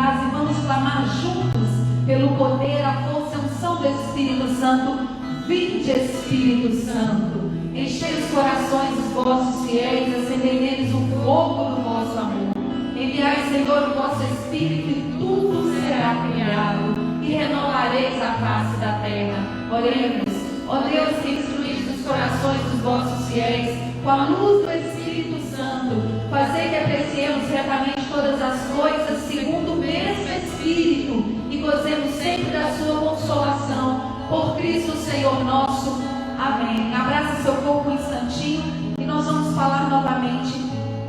casa, e vamos clamar juntos pelo poder, a força e a unção do Espírito Santo. Vinde, Espírito Santo, enchei os corações dos vossos fiéis, acendei neles o fogo do vosso amor. Enviai, Senhor, o vosso Espírito e tudo será criado, e renovareis a face da terra. Oremos, ó Deus, que instruíste os corações dos vossos fiéis, com a luz do Espírito Santo, fazei que apreciemos retamente todas as coisas segundo Espírito e gozemos sempre da sua consolação. Por Cristo Senhor nosso. Amém. Abraça seu corpo um instantinho e nós vamos falar novamente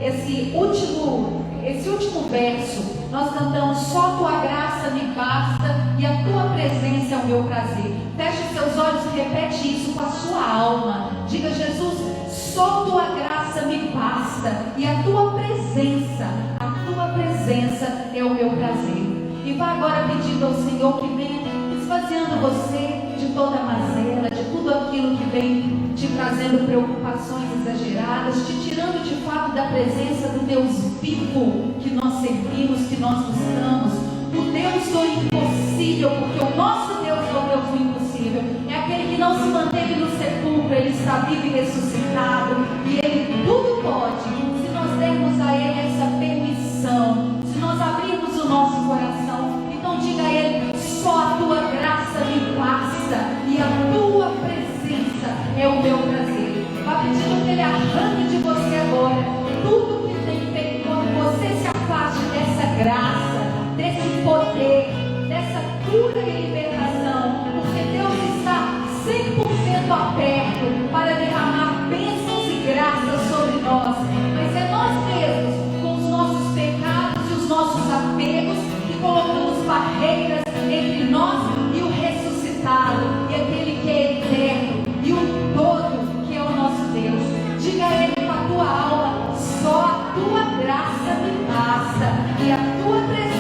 esse último, esse último verso. Nós cantamos só tua graça me basta e a tua presença é o meu prazer. Feche seus olhos e repete isso com a sua alma. Diga Jesus, só tua graça me basta e a tua presença, a tua presença é o meu prazer. E vá agora pedindo ao Senhor que venha esvaziando você de toda a mazela, de tudo aquilo que vem te trazendo preocupações exageradas, te tirando de fato da presença do Deus vivo que nós servimos, que nós buscamos, o Deus do impossível, porque o nosso Deus é o Deus do impossível, é aquele que não se manteve no sepulcro, ele está vivo e ressuscitado, e ele tudo pode, se nós dermos a ele essa permissão, se nós abrirmos o nosso coração, a ele, só a tua graça me basta e a tua presença é o meu prazer. Vá pedindo que ele arranque de você agora tudo que tem feito que você se afaste dessa graça, desse poder, dessa cura e libertação, porque Deus está 100% aberto barreiras entre nós e o ressuscitado, e aquele que é eterno, e o todo que é o nosso Deus. Diga a Ele com a tua alma: só a tua graça me basta, e a tua presença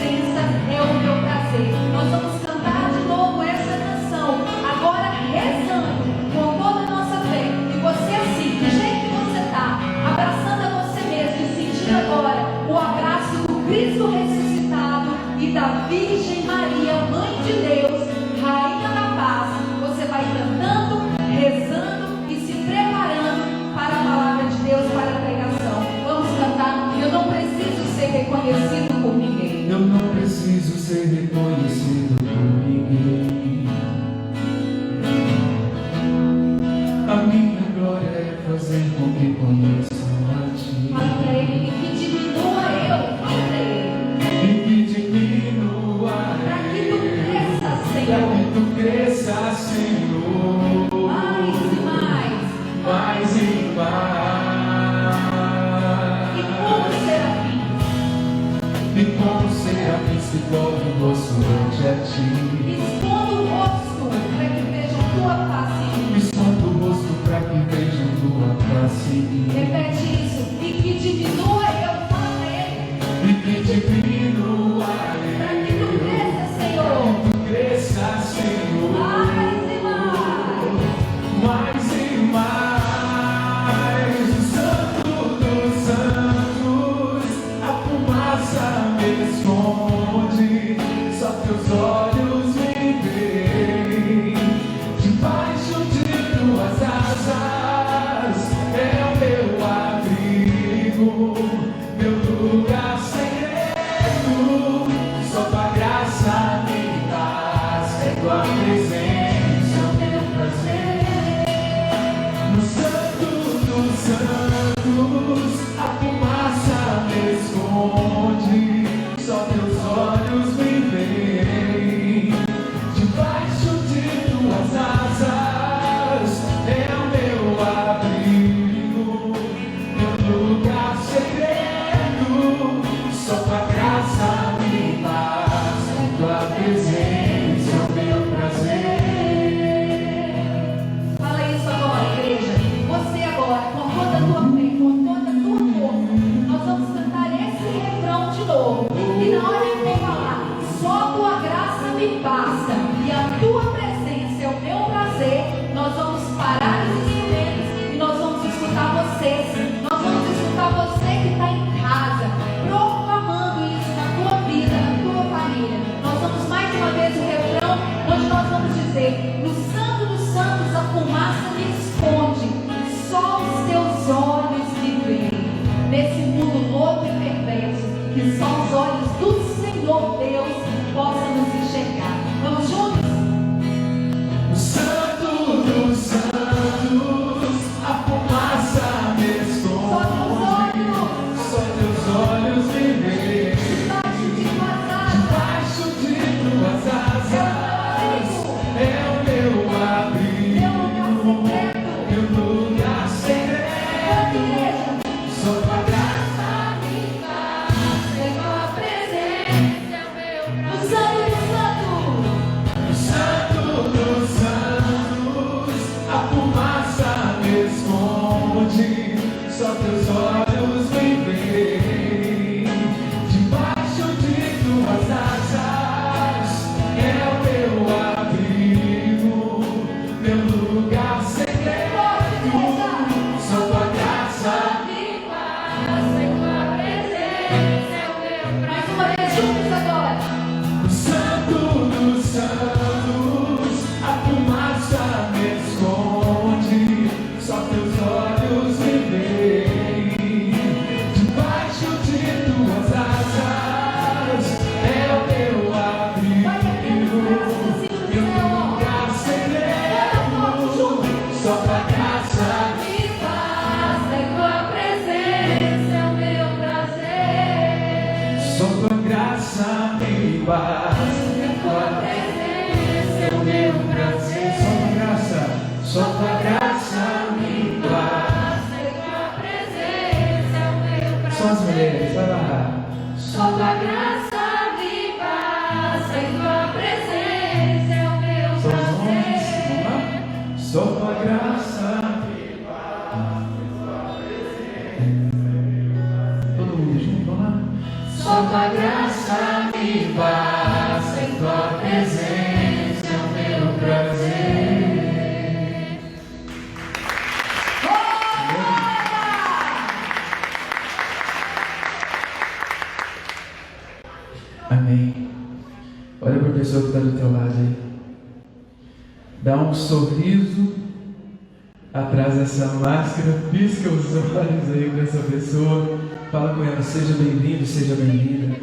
os olhos aí para essa pessoa. Fala com ela, seja bem-vindo, seja bem-vinda.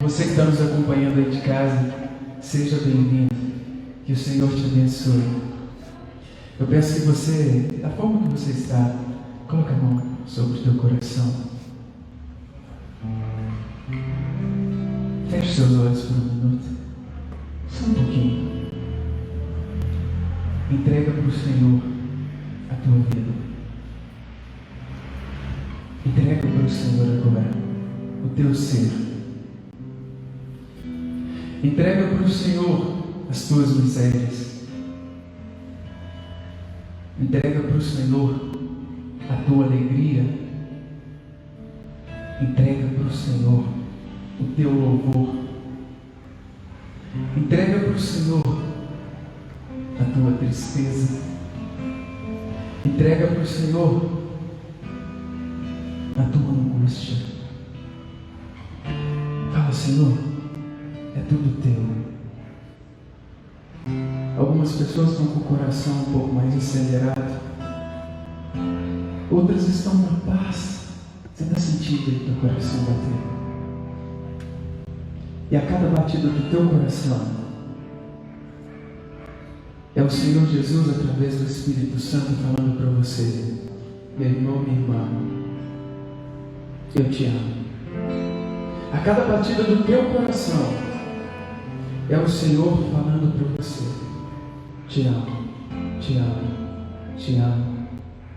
Você que está nos acompanhando aí de casa, seja bem-vindo. Que o Senhor te abençoe. Eu peço que você, da forma que você está, coloque a mão sobre o teu coração. Feche seus olhos por um minuto. Só um pouquinho. Entrega para o Senhor teu ser. Entrega para o Senhor as tuas misérias. Entrega para o Senhor a tua alegria. Entrega para o Senhor o teu louvor. Entrega para o Senhor a tua tristeza. Entrega para o Senhor a tua angústia. Senhor, é tudo teu. Algumas pessoas estão com o coração um pouco mais acelerado. Outras estão na paz. Você está sentindo aí teu coração bater? E a cada batida do teu coração é o Senhor Jesus através do Espírito Santo falando para você, meu irmão, minha irmã, eu te amo. A cada batida do teu coração é o Senhor falando para você, te amo, te amo, te amo,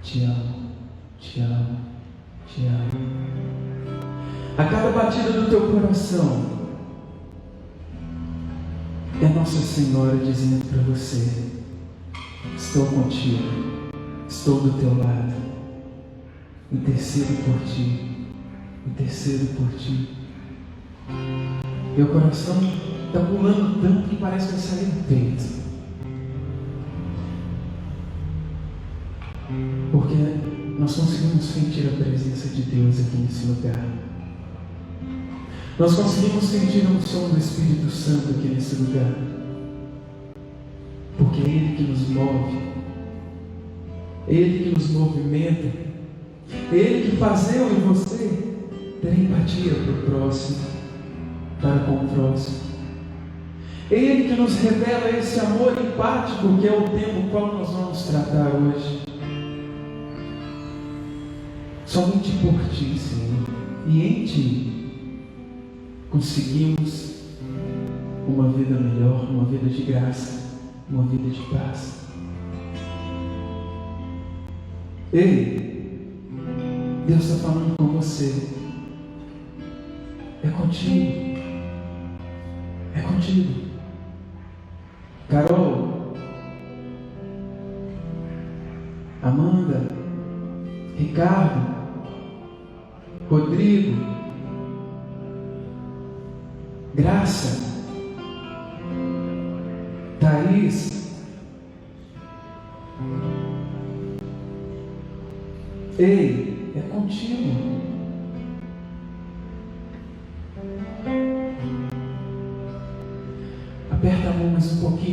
te amo, te amo, te amo. A cada batida do teu coração é Nossa Senhora dizendo para você: Estou contigo, estou do teu lado, intercedo por ti, intercedo por ti. Meu coração está pulando tanto que parece que vai sair do peito. Porque nós conseguimos sentir a presença de Deus aqui nesse lugar. Nós conseguimos sentir o som do Espírito Santo aqui nesse lugar. Porque é Ele que nos move, é Ele que nos movimenta, É Ele que faz eu e você ter empatia para o próximo, para com o próximo. É Ele que nos revela esse amor empático que é o tema qual nós vamos tratar hoje. Somente por ti, Senhor, e em ti conseguimos uma vida melhor, uma vida de graça, uma vida de paz. Ei, Deus está falando com você. É contigo. É contigo. Carol, Amanda, Ricardo, Rodrigo, Graça, Thaís, Ei, é contigo.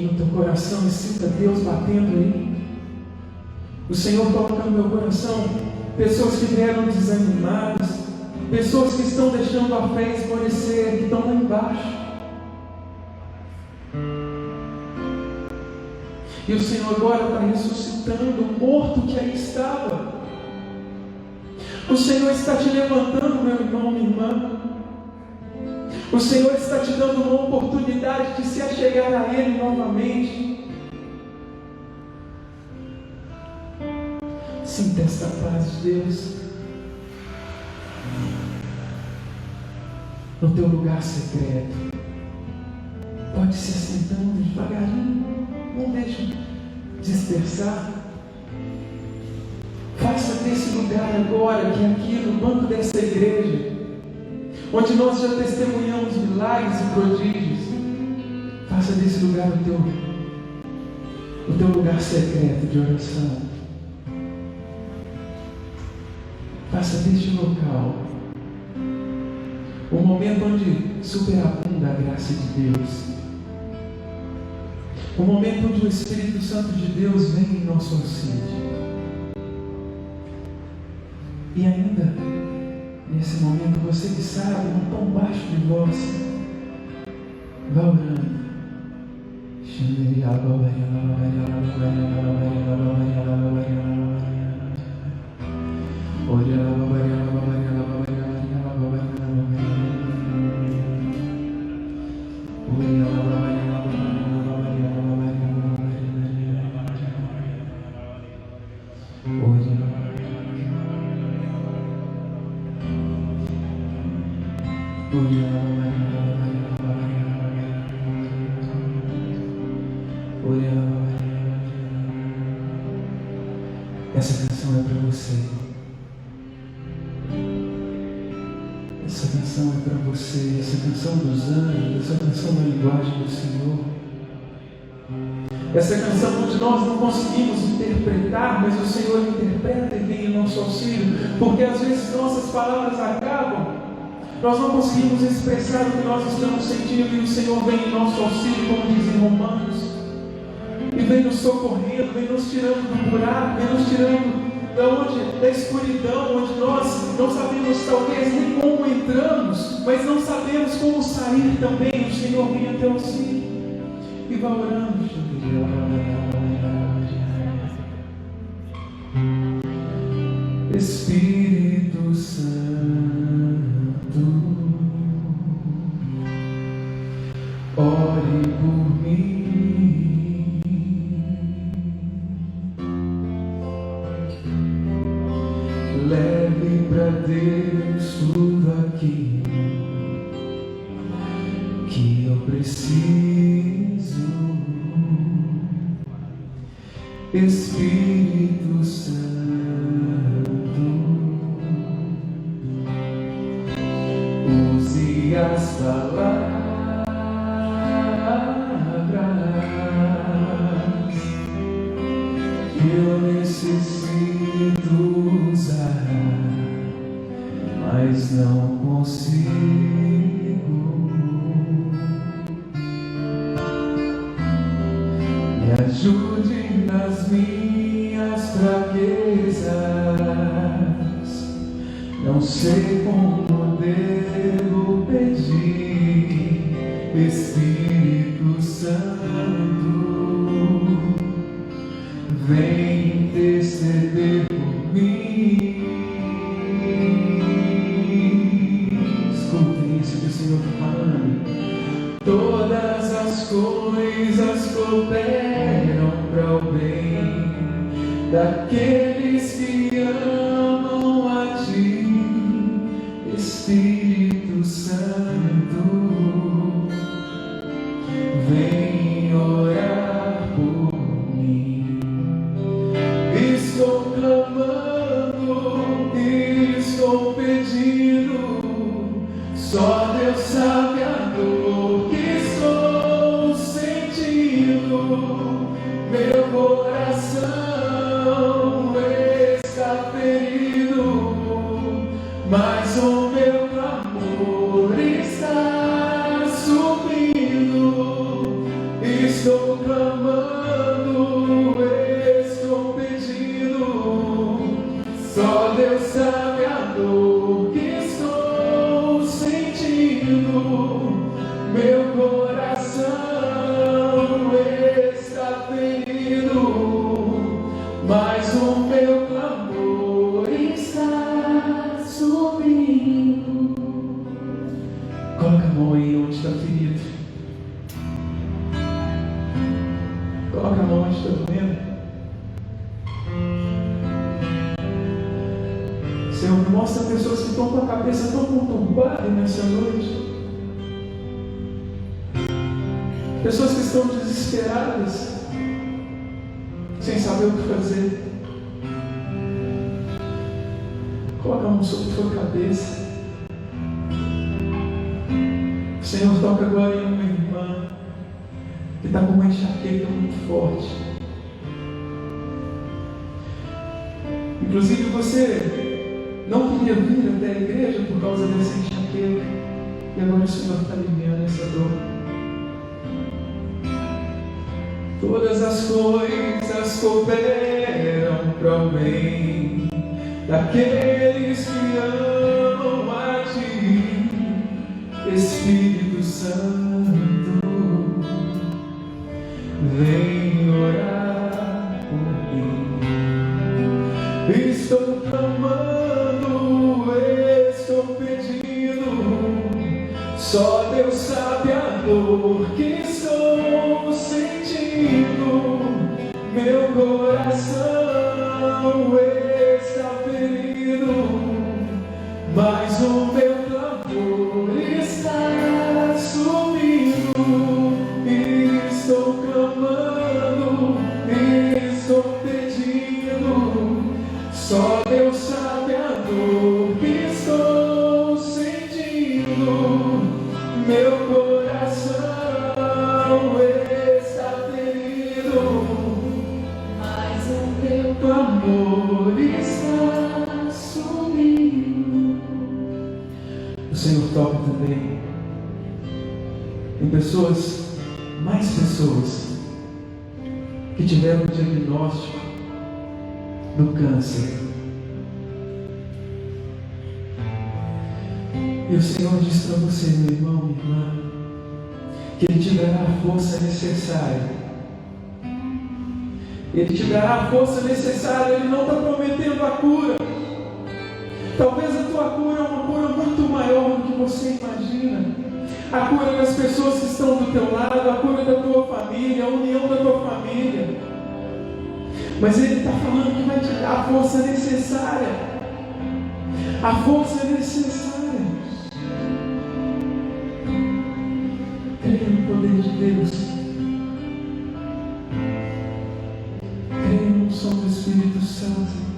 No teu coração e sinta Deus batendo aí. O Senhor coloca no meu coração pessoas que vieram desanimadas, pessoas que estão deixando a fé esmorecer, que estão lá embaixo. E o Senhor agora está ressuscitando o morto que aí estava. O Senhor está te levantando, meu irmão, minha irmã. O Senhor está te dando uma oportunidade de se achegar a Ele novamente. Sinta esta paz de Deus. No teu lugar secreto. Pode se assentando devagarinho. Não deixe dispersar. Faça desse lugar agora, que é aqui no banco dessa igreja, onde nós já testemunhamos milagres e prodígios, faça desse lugar o teu, o teu lugar secreto de oração. Faça deste local o momento onde superabunda a graça de Deus. O momento onde o Espírito Santo de Deus vem em nosso auxílio. E ainda, nesse momento, você que sabe, um tom baixo de voz, vá orando. Essa nós não conseguimos expressar o que nós estamos sentindo e o Senhor vem em nosso auxílio, como diz em Romanos e vem nos socorrendo, vem nos tirando do buraco, vem nos tirando da onde da escuridão, onde nós não sabemos talvez nem como entramos, mas não sabemos como sair também. O Senhor vem até o sim e vai orando. Amor está subindo. O Senhor toca também em pessoas, mais pessoas, que tiveram o diagnóstico do câncer. E o Senhor diz para você, meu irmão, minha irmã, que Ele te dará a força necessária ele te dará a força necessária, Ele não está prometendo a cura. Talvez a tua cura é uma cura muito maior do que você imagina. A cura das pessoas que estão do teu lado, a cura da tua família, a união da tua família. Mas Ele está falando que vai te dar a força necessária. A força necessária. Creia no poder de Deus. Espírito Santo.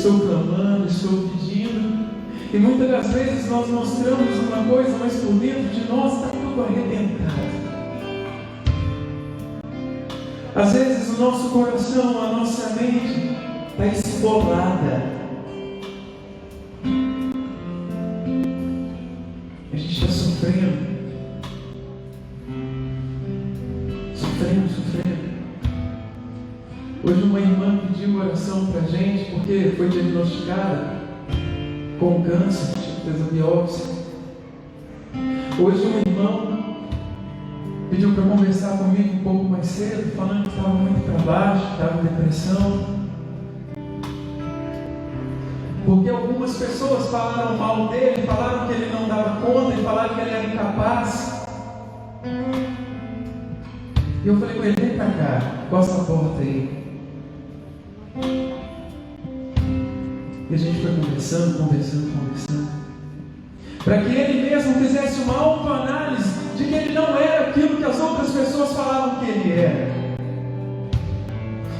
estou clamando, estou pedindo. E muitas das vezes nós mostramos uma coisa, mas por dentro de nós está tudo arrebentado. Às vezes o nosso coração, a nossa mente está esfolada. Hoje uma irmã pediu oração para gente porque foi diagnosticada com câncer, fez a biópsia. Hoje um irmão pediu para conversar comigo um pouco mais cedo, falando que estava muito para baixo, estava em depressão. Porque algumas pessoas falaram mal dele, falaram que ele não dava conta, e falaram que ele era incapaz. E eu falei com ele, vem pra cá, costa a porta aí. E a gente foi conversando, conversando, conversando. Para que ele mesmo fizesse uma autoanálise de que ele não era aquilo que as outras pessoas falavam que ele era.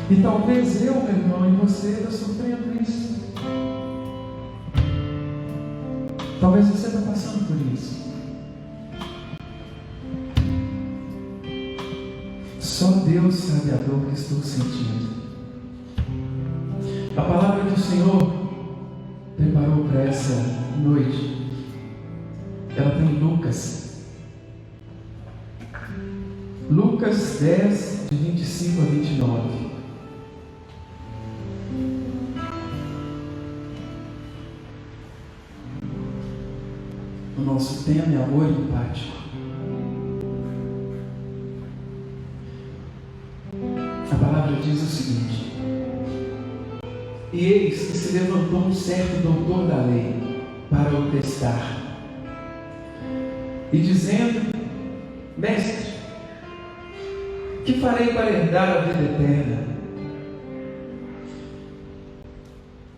E talvez eu, meu irmão, e você, está sofrendo isso. Talvez você está passando por isso. Só Deus sabe a dor que estou sentindo. A palavra do Senhor preparou para essa noite, ela tá tem Lucas. Lucas 10, de 25 a 29. O nosso tema é amor empático. A palavra diz o seguinte: e eis que se levantou um certo doutor da lei para o testar. E dizendo: Mestre, que farei para herdar a vida eterna?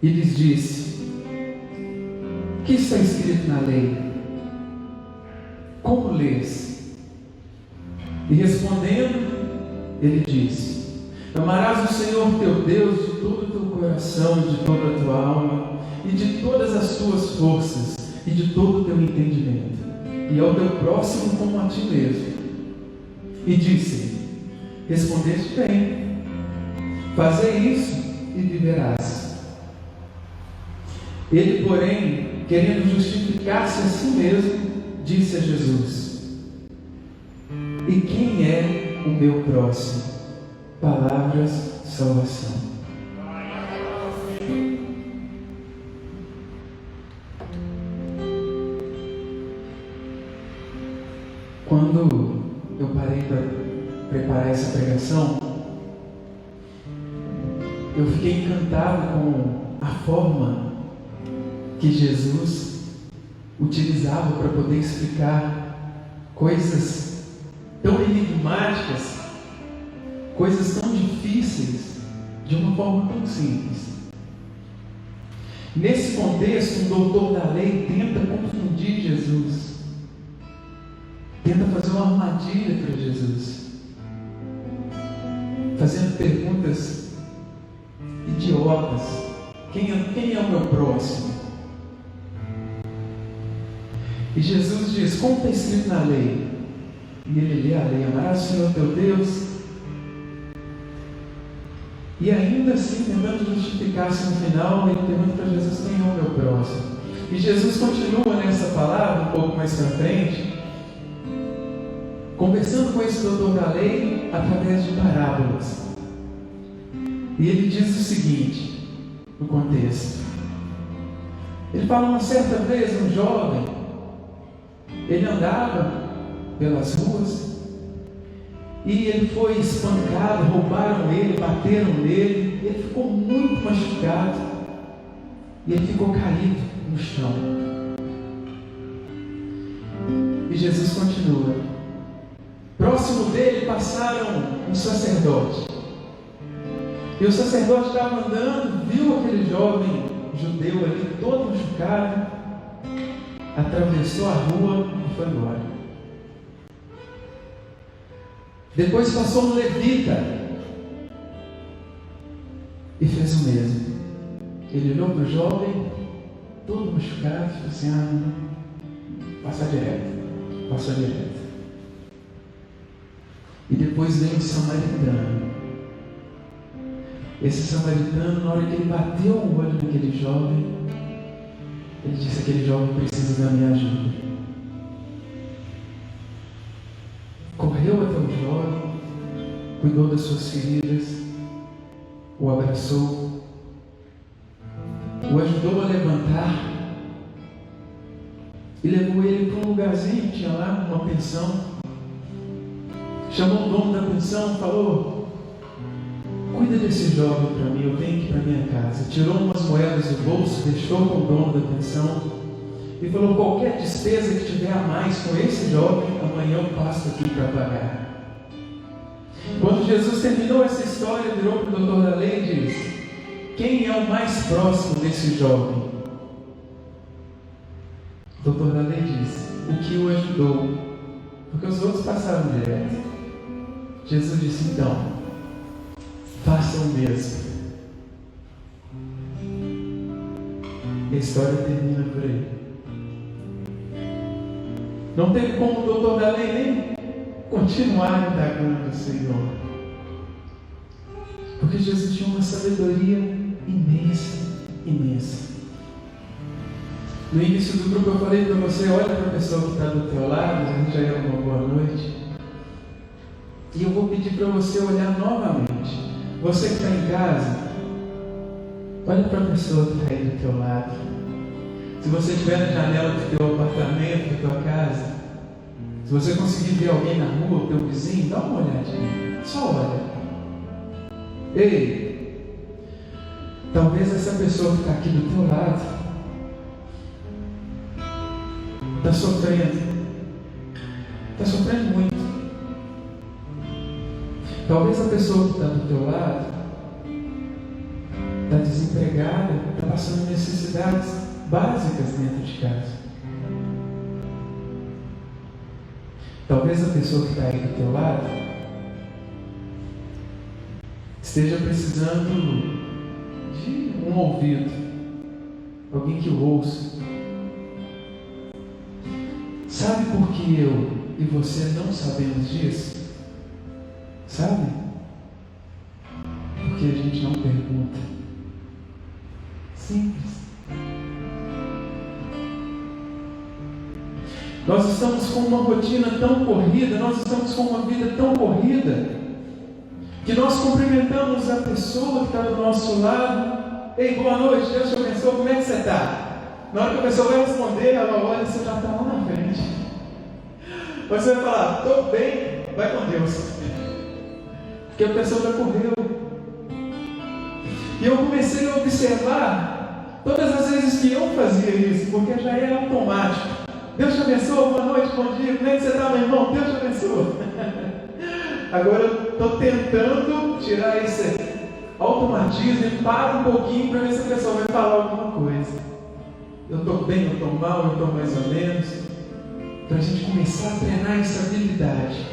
E lhes disse: Que está escrito na lei? Como lês? E respondendo, ele disse: Amarás o Senhor teu Deus de todo o teu coração, de toda a tua alma e de todas as tuas forças e de todo o teu entendimento, e ao teu próximo como a ti mesmo. E disse: Respondeste bem, fazei isso e viverás. Ele, porém, querendo justificar-se a si mesmo, disse a Jesus: E quem é o meu próximo? Palavras salvação. Quando eu parei para preparar essa pregação, eu fiquei encantado com a forma que Jesus utilizava para poder explicar coisas tão enigmáticas, coisas tão difíceis, de uma forma tão simples. Nesse contexto, um doutor da lei tenta confundir Jesus, tenta fazer uma armadilha para Jesus, fazendo perguntas idiotas. Quem é, quem é o meu próximo? E Jesus diz: Como está escrito na lei? E ele lê a lei: Amarás o Senhor teu Deus. E ainda assim, tentando justificar-se no final, ele pergunta para Jesus: Quem é o meu próximo? E Jesus continua nessa palavra, um pouco mais para frente, conversando com esse doutor da lei através de parábolas. E ele diz o seguinte, no contexto. Ele fala uma certa vez, um jovem, ele andava pelas ruas e ele foi espancado, roubaram ele, bateram nele, ele ficou muito machucado e ele ficou caído no chão. E Jesus continua. Próximo dele passaram um sacerdote. E o sacerdote estava andando, viu aquele jovem judeu ali todo machucado, atravessou a rua e foi embora. Depois passou um levita e fez o mesmo. Ele olhou para o jovem, todo machucado, falou assim: Ah, passa direto, passou direto. E depois veio o samaritano. Esse samaritano, na hora que ele bateu o olho naquele jovem, ele disse: Aquele jovem precisa da minha ajuda. Correu até o jovem, cuidou das suas feridas, o abraçou, o ajudou a levantar e levou ele para um lugarzinho, tinha lá uma pensão. Chamou o dono da pensão, falou: Cuida desse jovem para mim, eu tenho que ir para minha casa. Tirou umas moedas do bolso, deixou com o dono da pensão e falou: qualquer despesa que tiver a mais com esse jovem, amanhã eu passo aqui para pagar. Quando Jesus terminou essa história, virou para o doutor da lei e disse: Quem é o mais próximo desse jovem? O doutor da lei disse: O que o ajudou, porque os outros passaram direto. Jesus disse: Então, faça o mesmo. E a história termina por aí. Não teve como o doutor da lei nem continuar indagando o Senhor. Porque Jesus tinha uma sabedoria imensa, imensa. No início do grupo eu falei para você, olha para a pessoa que está do teu lado, a gente já ia uma boa noite. E eu vou pedir para você olhar novamente. Você que está em casa, olha para a pessoa que está aí do teu lado. Se você estiver na janela do teu apartamento, da tua casa, se você conseguir ver alguém na rua, o teu vizinho, dá uma olhadinha. Só olha. Ei, talvez essa pessoa que está aqui do teu lado está sofrendo. Está sofrendo muito. Talvez a pessoa que está do teu lado está desempregada, está passando necessidades básicas dentro de casa. Talvez a pessoa que está aí do teu lado esteja precisando de um ouvido, alguém que o ouça. Sabe por que eu e você não sabemos disso? Sabe? Porque a gente não pergunta. Simples. Nós estamos com uma rotina tão corrida, nós estamos com uma vida tão corrida, que nós cumprimentamos a pessoa que está do nosso lado. Ei, boa noite, Deus te abençoe, como é que você está? Na hora que a pessoa vai responder, ela olha, você já está lá na frente. Você vai falar, estou bem, vai com Deus. Porque a pessoa já correu. E eu comecei a observar todas as vezes que eu fazia isso, porque já era automático. Deus te abençoe, boa noite, bom dia, como é que você está, meu irmão? Deus te abençoe. Agora eu estou tentando tirar esse automatismo e paro um pouquinho para ver se a pessoa vai falar alguma coisa. Eu estou bem, eu estou mal, eu estou mais ou menos. Para a gente começar a treinar essa habilidade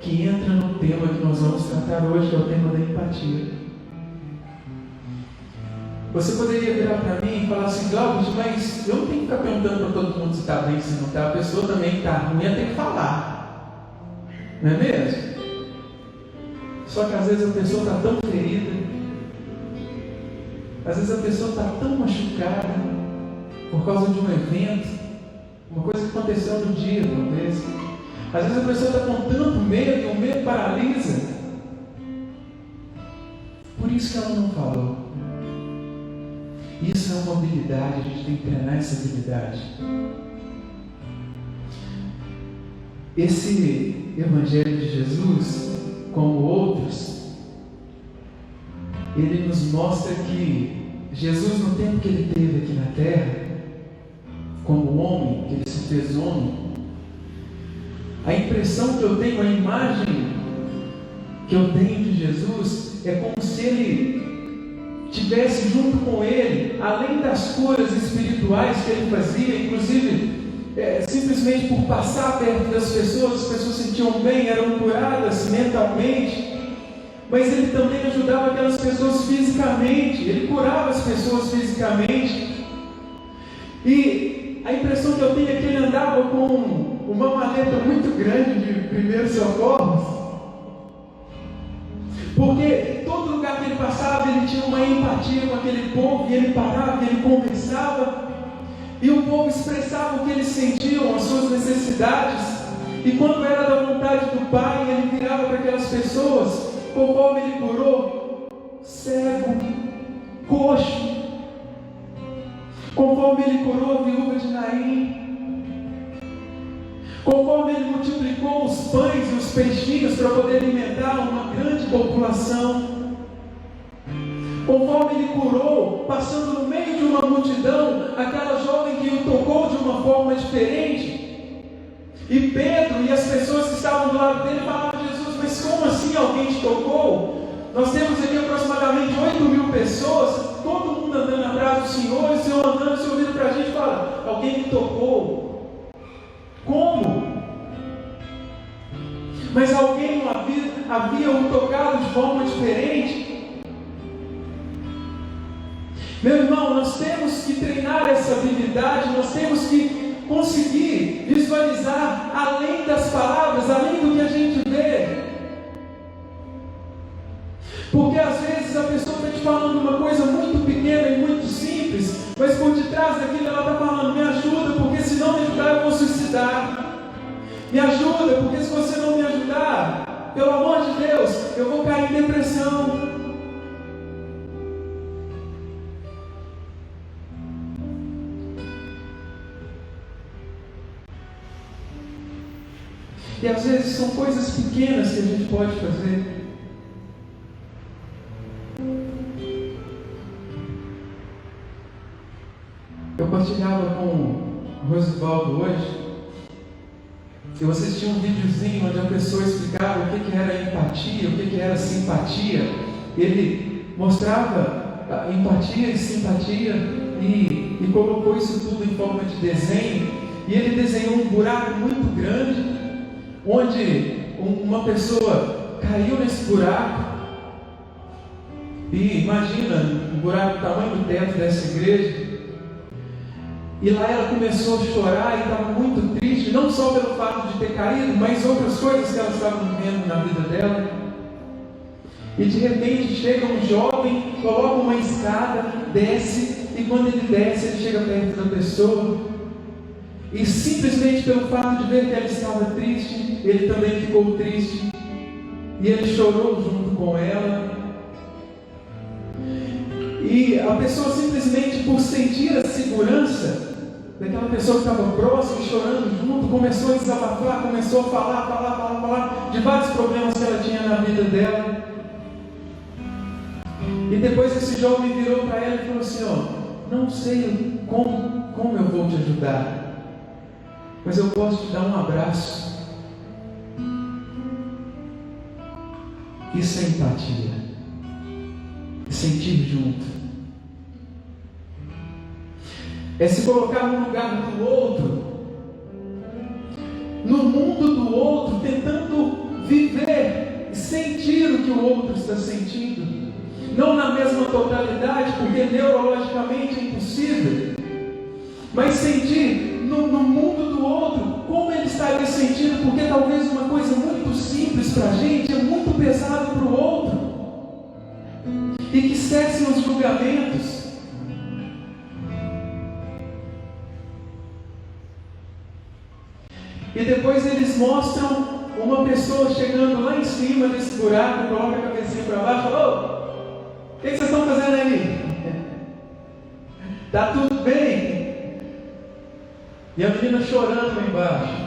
que entra no tema que nós vamos tratar hoje, que é o tema da empatia. Você poderia virar para mim e falar assim, Glaucio, mas eu não tenho que ficar perguntando para todo mundo se está bem, se não está. A pessoa também está ruim, ela tem que falar. Não é mesmo? Só que às vezes a pessoa está tão ferida, às vezes a pessoa está tão machucada por causa de um evento, uma coisa que aconteceu no dia, talvez. Às vezes a pessoa está com tanto medo, o medo paralisa. Por isso que ela não falou. Isso é uma habilidade, a gente tem que treinar essa habilidade. Esse Evangelho de Jesus, como outros, ele nos mostra que Jesus, no tempo que ele teve aqui na terra, como homem, que ele se fez homem, a impressão que eu tenho, a imagem que eu tenho de Jesus é como se ele tivesse junto com ele, além das curas espirituais que ele fazia, inclusive é, simplesmente por passar perto das pessoas, as pessoas se sentiam bem, eram curadas mentalmente, mas ele também ajudava aquelas pessoas fisicamente, ele curava as pessoas fisicamente. E a impressão que eu tenho é que ele andava com uma maleta muito grande de primeiros socorros. Porque todo lugar que ele passava, ele tinha uma empatia com aquele povo, e ele parava, e ele conversava, e o povo expressava o que eles sentiam, as suas necessidades, e quando era da vontade do Pai, ele virava para aquelas pessoas, conforme ele curou, cego, coxo, conforme ele curou viúva de Naim, Conforme ele multiplicou os pães e os peixinhos para poder alimentar uma grande população. Conforme ele curou, passando no meio de uma multidão, aquela jovem que o tocou de uma forma diferente. E Pedro e as pessoas que estavam do lado dele falavam: Jesus, mas como assim alguém te tocou? Nós temos aqui aproximadamente 8 mil pessoas, todo mundo andando atrás do Senhor, e o Senhor andando, o Senhor vira para a gente e fala: Alguém me tocou. Como? Mas alguém havia, havia o tocado de forma diferente. Meu irmão, nós temos que treinar essa habilidade, nós temos que conseguir visualizar além das palavras, além do que a gente vê. Porque às vezes a pessoa está te falando uma coisa muito pequena e muito simples, mas por detrás daquilo ela está falando: me ajuda, eu vou suicidar. Me ajuda, porque se você não me ajudar, pelo amor de Deus, eu vou cair em depressão. E às vezes são coisas pequenas que a gente pode fazer. Eu partilhava com Rosivaldo hoje. Eu assisti um videozinho onde a pessoa explicava o que, que era empatia, o que, que era simpatia. Ele mostrava empatia e simpatia e, e colocou isso tudo em forma de desenho. E ele desenhou um buraco muito grande, onde uma pessoa caiu nesse buraco E imagina o buraco, o tamanho do teto dessa igreja. E lá ela começou a chorar e estava muito triste, não só pelo fato de ter caído, mas outras coisas que ela estava vivendo na vida dela. E de repente chega um jovem, coloca uma escada, desce, e quando ele desce, ele chega perto da pessoa. E simplesmente pelo fato de ver que ela estava triste, ele também ficou triste. E ele chorou junto com ela. E a pessoa simplesmente por sentir a segurança daquela pessoa que estava próxima, chorando junto, começou a desabafar, começou a falar, falar, falar, falar de vários problemas que ela tinha na vida dela. E depois esse jovem virou para ela e falou assim: ó, não sei como, como eu vou te ajudar, mas eu posso te dar um abraço. Isso é empatia. Sentir junto. É se colocar no lugar do outro. No mundo do outro, tentando viver e sentir o que o outro está sentindo não na mesma totalidade, porque neurologicamente é impossível, mas sentir no, no mundo do outro como ele estaria sentindo, porque talvez uma coisa muito simples para a gente é muito pesado para o outro, e que cessem os julgamentos. E depois eles mostram uma pessoa chegando lá em cima desse buraco, coloca a cabecinha para baixo, falou, que, que vocês estão fazendo aí? Está tudo bem? E a menina chorando lá embaixo.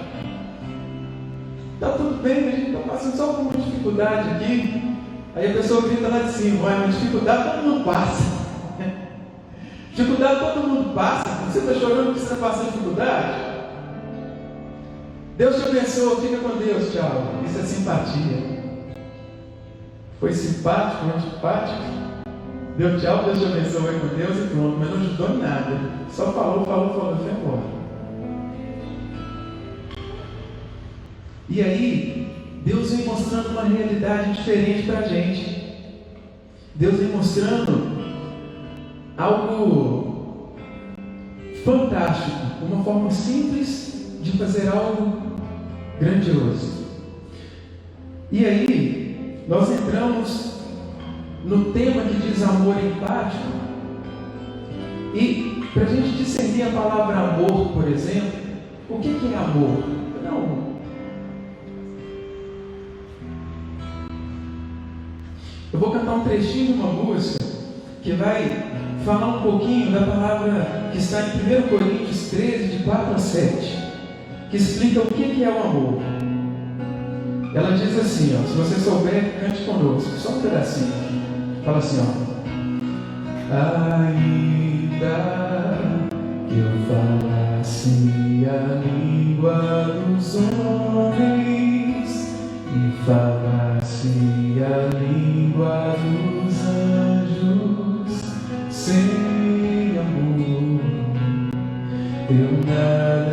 Está tudo bem, a gente está passando só por uma dificuldade aqui. Aí a pessoa grita lá de cima, mas dificuldade todo mundo passa. dificuldade todo mundo passa. Você está chorando porque você está passando dificuldade? Deus te abençoe, fica com Deus, tchau. Isso é simpatia. Foi simpático, antipático? Deu tchau, Deus te abençoe com Deus e pronto, mas não ajudou em nada. Só falou, falou, falou foi embora. E aí, Deus vem mostrando uma realidade diferente para a gente. Deus vem mostrando algo fantástico, uma forma simples de fazer algo grandioso. E aí, nós entramos no tema que diz amor empático. E para a gente discernir a palavra amor, por exemplo, o que, que é amor? Não. Eu vou cantar um trechinho de uma música que vai falar um pouquinho da palavra que está em 1 Coríntios 13, de 4 a 7, que explica o que, é o amor. Ela diz assim, ó, se você souber, cante conosco, só um pedacinho. Fala assim, ó. Ainda que eu falasse a língua dos homens e falasse a língua dos anjos, sem amor eu nada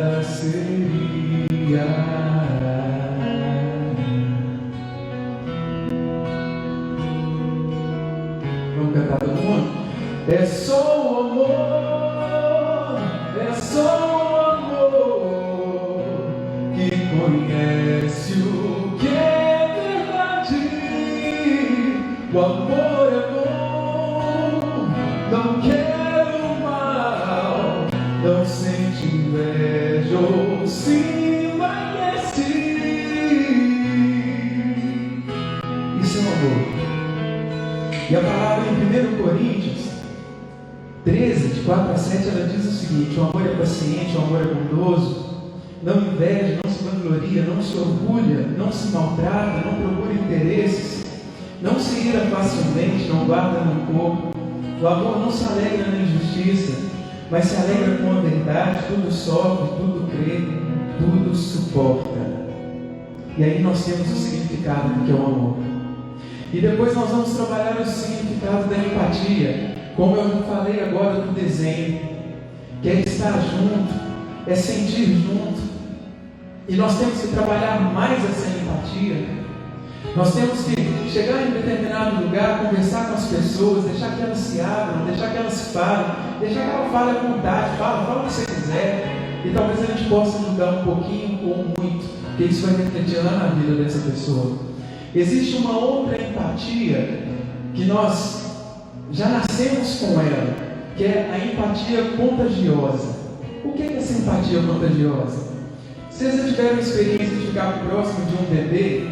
Yes. E a palavra em 1 Coríntios 13, de 4 a 7, ela diz o seguinte: o amor é paciente, o amor é bondoso, não inveja, não se vangloria, não se orgulha, não se maltrata, não procura interesses, não se ira facilmente, não guarda rancor. O amor não se alegra na injustiça, mas se alegra com a verdade, tudo sofre, tudo crê, tudo suporta. E aí nós temos o significado do que é o amor. E depois nós vamos trabalhar o significado da empatia. Como eu falei agora do desenho, que é estar junto, é sentir junto. E nós temos que trabalhar mais essa empatia. Nós temos que chegar em determinado lugar, conversar com as pessoas, deixar que elas se abram, deixar que elas falem, deixar que ela fale à vontade, fala, fala o que você quiser. E talvez a gente possa ajudar um pouquinho ou muito, porque isso vai refletir lá na vida dessa pessoa. Existe uma outra empatia que nós já nascemos com ela, que é a empatia contagiosa. O que é essa empatia contagiosa? Vocês já tiveram a experiência de ficar próximo de um bebê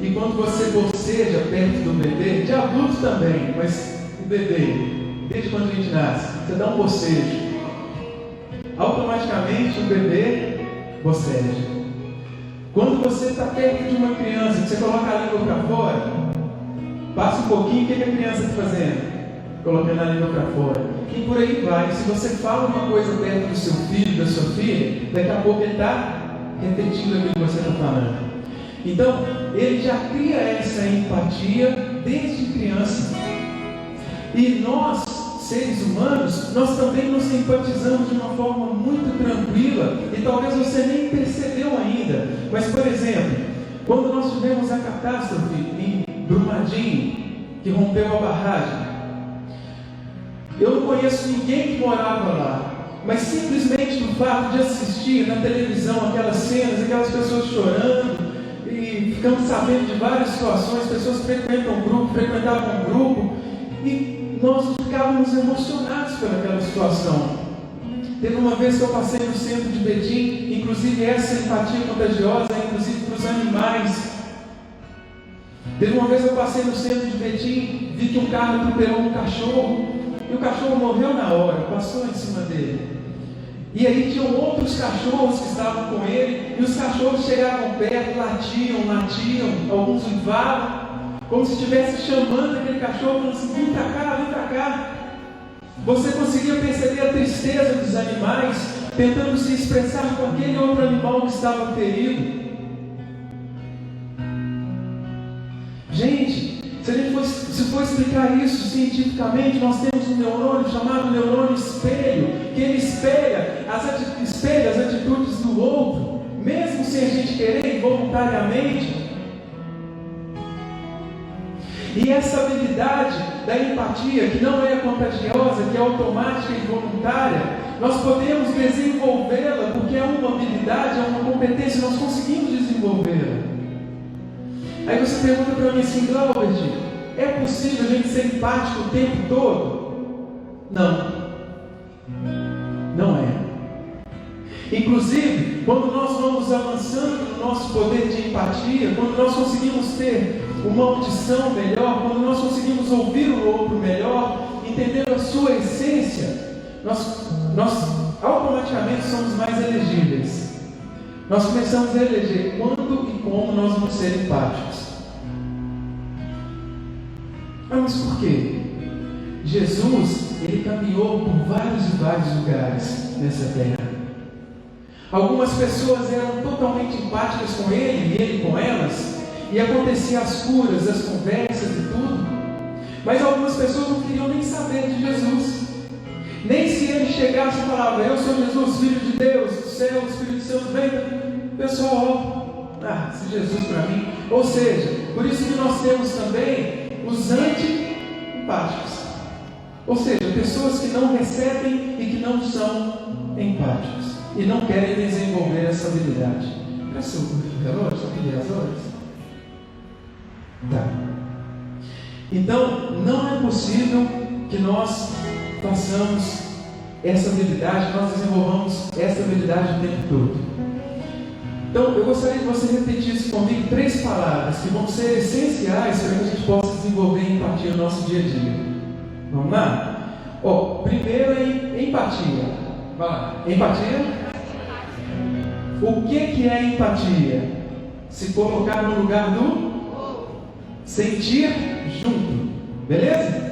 e quando você boceja perto do bebê, de adulto também, mas o bebê, desde quando a gente nasce, você dá um bocejo, automaticamente o bebê boceja. Quando você está perto de uma criança, você coloca a língua para fora, passa um pouquinho, o que, que a criança está fazendo? Colocando a língua para fora. E por aí vai. Se você fala uma coisa perto do seu filho, da sua filha, daqui a pouco ele está repetindo aquilo que você está falando. Então, ele já cria essa empatia desde criança. E nós, seres humanos, nós também nos empatizamos de uma forma muito tranquila e talvez você nem percebeu ainda. Mas, por exemplo, quando nós tivemos a catástrofe em Brumadinho, que rompeu a barragem, eu não conheço ninguém que morava lá, mas simplesmente no fato de assistir na televisão aquelas cenas, aquelas pessoas chorando, e ficamos sabendo de várias situações, pessoas frequentam um grupo, frequentavam um grupo, e nós ficávamos emocionados pelaquela situação. Teve uma vez que eu passei no centro de Betim, inclusive essa empatia contagiosa, inclusive para os animais. Teve uma vez que eu passei no centro de Betim, vi que um carro atropelou um cachorro, e o cachorro morreu na hora, passou em cima dele. E aí tinham outros cachorros que estavam com ele, e os cachorros chegavam perto, latiam, latiam, alguns uivavam, como se estivesse chamando aquele cachorro, falando assim: vem para cá, vem para cá. Você conseguia perceber a tristeza dos animais, tentando se expressar com aquele outro animal que estava ferido. Gente, se a gente for, se for explicar isso cientificamente, nós temos um neurônio chamado neurônio espelho, que ele espelha as, espelha as atitudes do outro, mesmo sem a gente querer voluntariamente. E essa habilidade da empatia, que não é contagiosa, que é automática e voluntária, nós podemos desenvolvê-la, porque é uma habilidade, é uma competência, nós conseguimos desenvolvê-la. Aí você pergunta para mim assim, Glaubert, é possível a gente ser empático o tempo todo? Não. Não é. Inclusive, quando nós vamos avançando no nosso poder de empatia, quando nós conseguimos ter uma audição melhor, quando nós conseguimos ouvir o outro melhor, entendendo a sua essência, nós, nós automaticamente somos mais elegíveis. Nós começamos a eleger quando e como nós vamos ser empáticos. Mas por quê? Jesus, ele caminhou por vários e vários lugares nessa terra. Algumas pessoas eram totalmente empáticas com ele e ele com elas, e acontecia as curas, as conversas e tudo. Mas algumas pessoas não queriam nem saber de Jesus. Nem se ele chegasse e falava, eu sou Jesus, filho de Deus, do céu, do Espírito Santo, vem, pessoal, ah, se Jesus para mim. Ou seja, por isso que nós temos também os anti-empáticos. Ou seja, pessoas que não recebem e que não são empáticos. E não querem desenvolver essa habilidade. Presta o relógio, só pedir as horas? Tá. Então, não é possível que nós façamos essa habilidade, nós desenvolvamos essa habilidade o tempo todo. Então, eu gostaria que você repetisse comigo três palavras que vão ser essenciais para que a gente possa desenvolver empatia no nosso dia a dia. Vamos lá? Ó, primeiro é empatia. Vai lá. Empatia? O que, que é empatia? Se colocar no lugar do sentir junto. Beleza?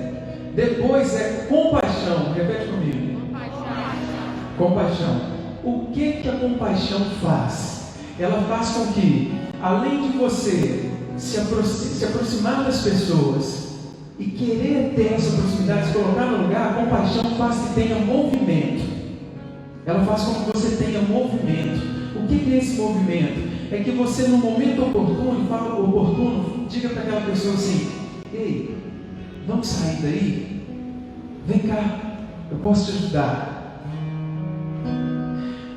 Depois é compaixão. Repete comigo. Compaixão. Compaixão. O que, que a compaixão faz? ela faz com que, além de você se, se aproximar das pessoas e querer ter essa proximidade, se colocar no lugar, a compaixão faz que tenha movimento. Ela faz com que você tenha movimento. O que é esse movimento? É que você, no momento oportuno, fala oportuno, diga para aquela pessoa assim: Ei, vamos sair daí? Vem cá, eu posso te ajudar.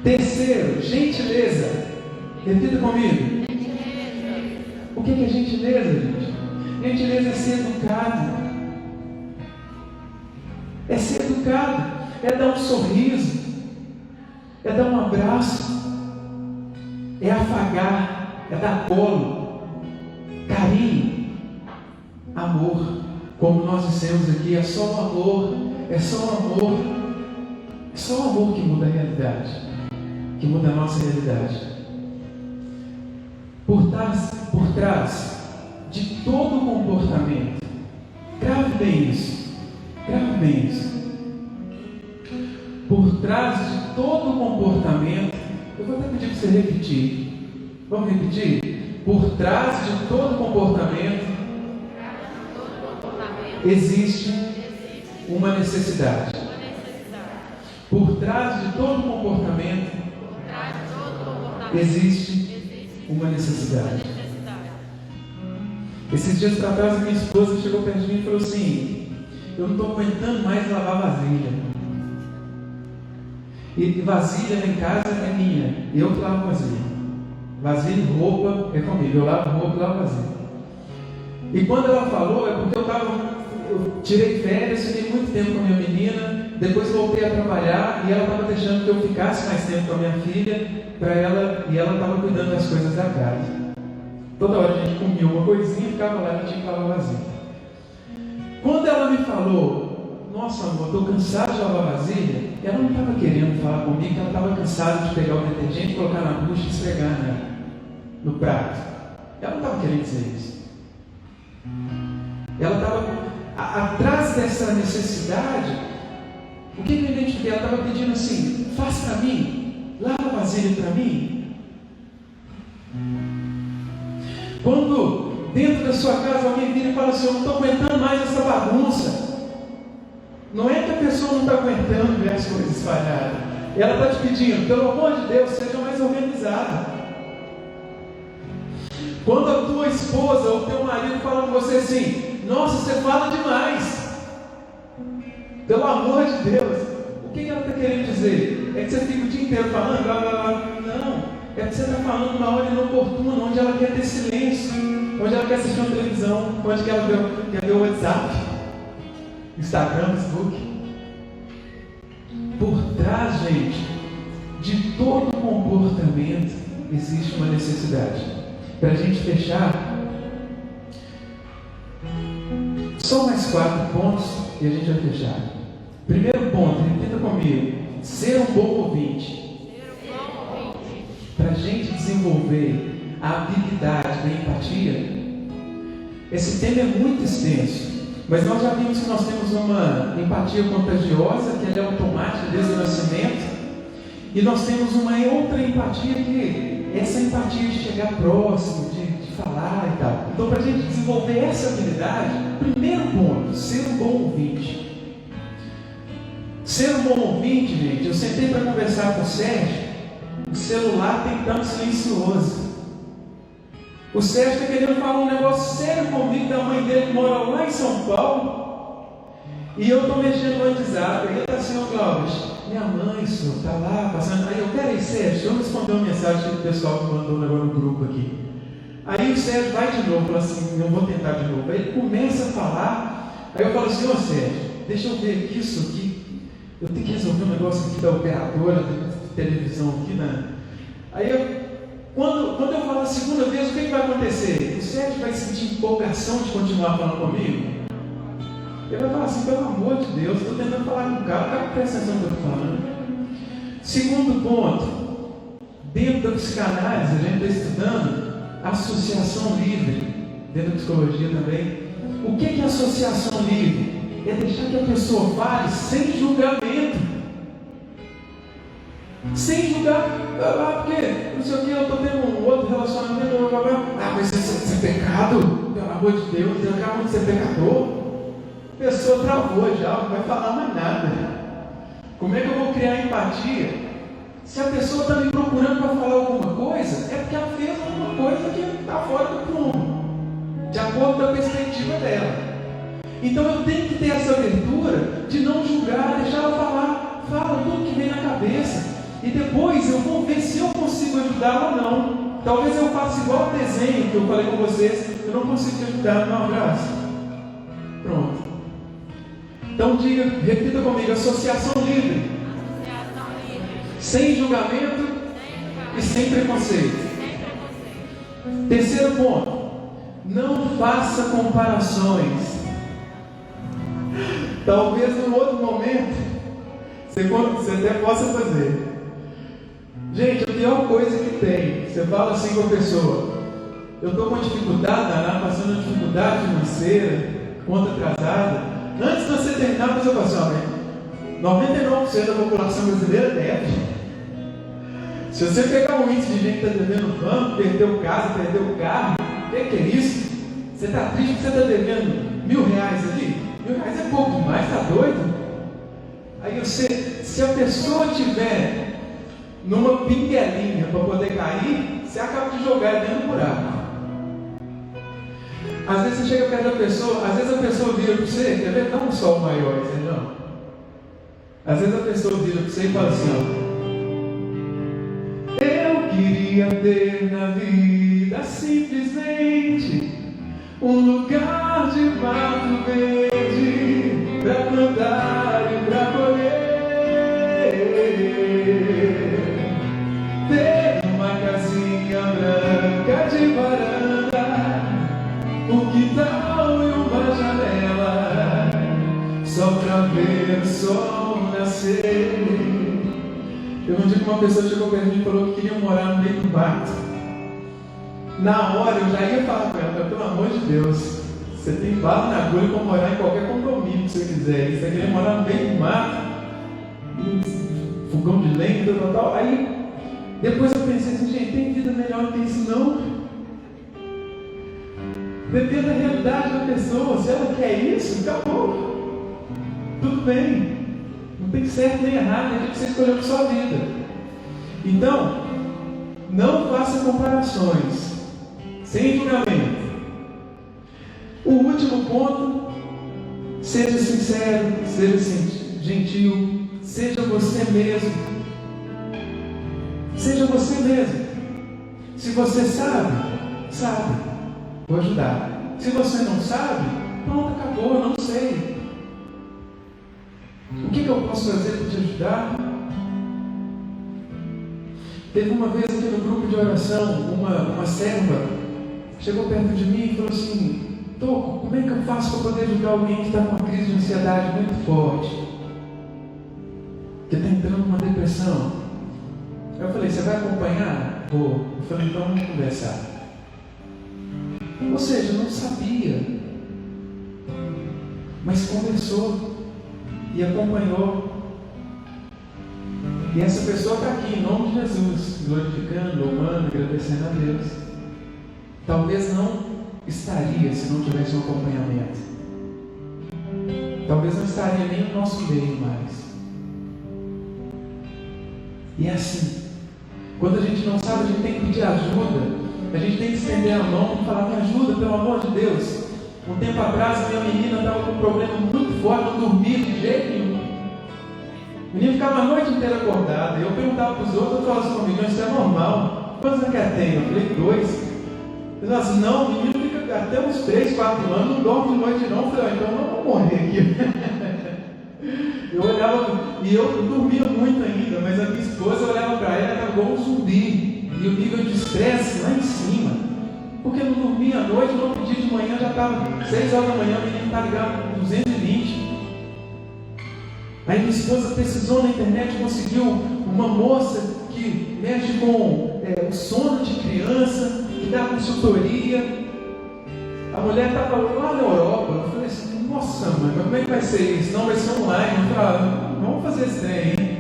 Terceiro, gentileza. Repita comigo. O que é gentileza, gente? Gentileza é ser educado. É ser educado. É dar um sorriso. É dar um abraço. É afagar. É dar colo. Carinho. Amor. Como nós dissemos aqui, é só o amor. É só o amor. É só o amor que muda a realidade. Que muda a nossa realidade. Por trás, por trás de todo comportamento, grave bem isso, grave bem isso. Por trás de todo comportamento, vou até pedir para você repetir. Vamos repetir? Por trás de todo comportamento, existe uma necessidade. Por trás de todo comportamento, existe uma necessidade. Esses dias para trás, minha esposa chegou perto de mim e falou assim: Eu não estou aguentando mais lavar vasilha. E vasilha em casa é minha, eu que lavo vasilha. Vasilha e roupa é comigo, eu lavo roupa e lavo vasilha. E quando ela falou, é porque eu estava. Eu tirei férias, fiquei muito tempo com a minha menina, depois voltei a trabalhar e ela estava deixando que eu ficasse mais tempo com a minha filha para ela e ela estava cuidando das coisas da casa. Toda hora a gente comia uma coisinha, ficava lá e tinha que lavar vasilha. Quando ela me falou, nossa amor, estou cansado de lavar vasilha, ela não estava querendo falar comigo, ela estava cansada de pegar o detergente, colocar na bucha e esfregar né, no prato. Ela não estava querendo dizer isso. Ela estava atrás dessa necessidade. O que, eu identifiquei? Ela estava pedindo assim: faz para mim, lava a vasilha para mim. Quando dentro da sua casa alguém vira e fala assim, eu não estou aguentando mais essa bagunça. Não é que a pessoa não está aguentando ver as coisas espalhadas. Ela está te pedindo, pelo amor de Deus, seja mais organizada. Quando a tua esposa ou teu marido fala com você assim, nossa, você fala demais. Pelo amor de Deus, o que ela está querendo dizer? É que você fica o dia inteiro falando, blá blá blá. Não. É que você está falando uma hora inoportuna, onde ela quer ter silêncio, onde ela quer assistir uma televisão, onde ela quer ver o WhatsApp, Instagram, Facebook. Por trás, gente, de todo comportamento existe uma necessidade. Para a gente fechar, só mais quatro pontos e a gente vai fechar. Primeiro ponto, repita comigo: ser um bom ouvinte. Para a gente desenvolver a habilidade da empatia, esse tema é muito extenso. Mas nós já vimos que nós temos uma empatia contagiosa, que é automática desde o nascimento. E nós temos uma outra empatia que é essa empatia de chegar próximo, de, de falar e tal. Então, para a gente desenvolver essa habilidade, primeiro ponto, ser um bom ouvinte. Ser um bom ouvinte, gente, eu sentei para conversar com o Sérgio, o celular tem tanto silencioso. O Sérgio está querendo falar um negócio sério comigo da mãe dele que mora lá em São Paulo. E eu estou mexendo no WhatsApp. Ele está assim, ó Cláudio, minha mãe, senhor, está lá passando. Aí eu, peraí, Sérgio, eu responder uma mensagem que o pessoal me mandou agora no grupo aqui. Aí o Sérgio vai de novo, fala assim, eu vou tentar de novo. Aí ele começa a falar. Aí eu falo assim, ô Sérgio, deixa eu ver isso aqui eu tenho que resolver um negócio aqui da operadora de televisão aqui, né? Aí eu, quando, quando eu falo a segunda vez, o que, que vai acontecer? O Sérgio vai sentir empolgação de continuar falando comigo? Ele vai falar assim, pelo amor de Deus, estou tentando falar com o cara, o cara presta atenção no que eu estou falando. Segundo ponto, dentro da psicanálise, a gente está estudando associação livre, dentro da psicologia também. O que é associação livre? é deixar que a pessoa fale sem julgamento. Sem julgar, ah, porque não sei o que, eu estou tendo um outro relacionamento, ah, mas isso, é pecado? Pelo amor de Deus, eu acabo de ser pecador. A pessoa travou já, não vai falar mais nada. Como é que eu vou criar empatia? Se a pessoa está me procurando para falar alguma coisa, é porque ela fez alguma coisa que está fora do prumo. De acordo com a perspectiva dela. Então eu tenho que ter essa abertura de não julgar, deixar ela falar, fala tudo que vem na cabeça. E depois eu vou ver se eu consigo ajudar ou não. Talvez eu faça igual o desenho que eu falei com vocês, eu não consigo te ajudar, não abraço. Pronto. Então diga, repita comigo, associação livre. Sem julgamento e sem preconceito. Terceiro ponto. Não faça comparações. Talvez num outro momento você, você até possa fazer. Gente, a pior coisa que tem, você fala assim com a pessoa, eu estou com dificuldade, Ana, passando uma dificuldade financeira, conta atrasada. Antes de você terminar, você fala assim, ó, 99% da população brasileira deve. Se você pegar um índice de gente que está devendo banco, perdeu casa, perdeu carro, o que, que é isso? Você está triste porque você está devendo mil reais ali? Mil reais é pouco demais, está doido? Aí você, se a pessoa tiver numa pinguelinha para poder cair, você acaba de jogar dentro do buraco. Às vezes você chega perto da pessoa, às vezes a pessoa vira para você, quer ver? Dá um sol maior, entendeu? Às vezes a pessoa vira para você e fala assim, ó. Eu queria ter na vida simplesmente um lugar de mato verde para plantar Uma casinha branca de varanda, um quintal e uma janela, só para ver o sol nascer. Eu um dia que uma pessoa chegou perto de mim e falou que queria morar no meio do mato. Na hora eu já ia falar com ela, pelo amor de Deus, você tem bala na agulha para morar em qualquer condomínio que você quiser. Você queria morar no meio do mato, fogão de lenha, tal, tal. Aí depois eu pensei assim, gente, tem vida melhor que isso não? Depende da realidade da pessoa. Se ela quer isso, acabou. Tudo bem. Não tem certo nem errado, nem que você escolheu para sua vida. Então, não faça comparações. Sem julgamento. O último ponto, seja sincero, seja gentil, seja você mesmo. Seja você mesmo. Se você sabe, sabe, vou ajudar. Se você não sabe, pronto, acabou, não sei. O que, que eu posso fazer para te ajudar? Teve uma vez aqui no grupo de oração, uma, uma serva chegou perto de mim e falou assim: Toco, como é que eu faço para poder ajudar alguém que está com uma crise de ansiedade muito forte? Que está entrando numa depressão. Eu falei: Você vai acompanhar? Vou. Eu falei: Então vamos conversar. Ou seja, não sabia, mas conversou e acompanhou. E essa pessoa está aqui em nome de Jesus, glorificando, louvando, agradecendo a Deus. Talvez não estaria se não tivesse um acompanhamento. Talvez não estaria nem no nosso meio mais. E é assim. Quando a gente não sabe, a gente tem que pedir ajuda. A gente tem que estender a mão e falar, me ajuda, pelo amor de Deus. Um tempo atrás, minha menina estava com um problema muito forte, não dormia de jeito nenhum. O menino ficava a noite inteira acordado. Eu perguntava para os outros, eu falava assim comigo, isso é normal. Quantos anos que tem? Eu falei, dois. Ele falou assim, não, o menino fica até uns três, quatro anos, não dorme de noite não. Eu falei, então não vou morrer aqui. eu olhava, e eu dormia muito ainda, mas a minha esposa olhava para ela, igual um zumbi. E o nível de estresse lá em cima. Porque não dormia à noite, no outro dia de manhã já estava seis horas da manhã, o menino está ligado com 220. Aí minha esposa precisou na internet, conseguiu uma moça que mexe com é, o sono de criança, que dá consultoria. A mulher estava lá na Europa. Eu falei assim, nossa mãe, mas como é que vai ser isso? Não, vai ser online. Eu falei, ah, vamos fazer esse trem, hein?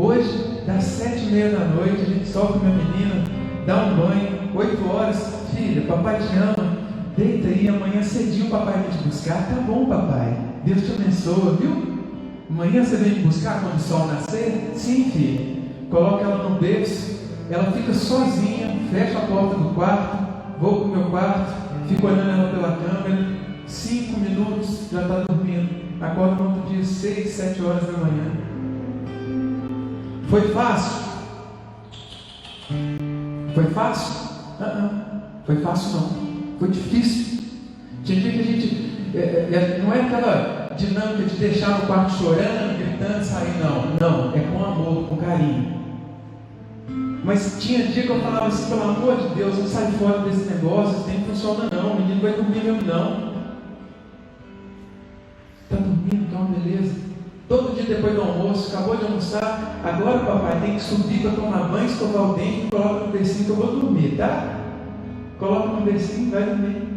Hoje, das sete e meia da noite, a gente solta minha menina, dá um banho, oito horas, filha, papai te ama, deita aí, amanhã cedinho o papai vai te buscar. Tá bom, papai. Deus te abençoe, viu? Amanhã você vem me buscar quando o sol nascer? Sim, filho. Coloca ela no berço, ela fica sozinha, fecha a porta do quarto, vou para o meu quarto, fica olhando ela pela câmera, cinco minutos já está dormindo. Acorda no outro dia, seis, sete horas da manhã. Foi fácil? Foi fácil? Uh -uh. Foi fácil não. Foi difícil. Tinha dia que a gente. É, é, não é aquela dinâmica de deixar no quarto chorando, gritando, sair, não. Não, é com amor, com carinho. Mas tinha dia que eu falava assim, pelo amor de Deus, não sai fora desse negócio, isso nem funciona não, o menino vai dormir mesmo não. Está dormindo, calma, beleza. Todo dia depois do almoço, acabou de almoçar, agora papai tem que subir para tomar banho, escovar o dente, coloca no bercinho que eu vou dormir, tá? Coloca no bercinho e vai dormir.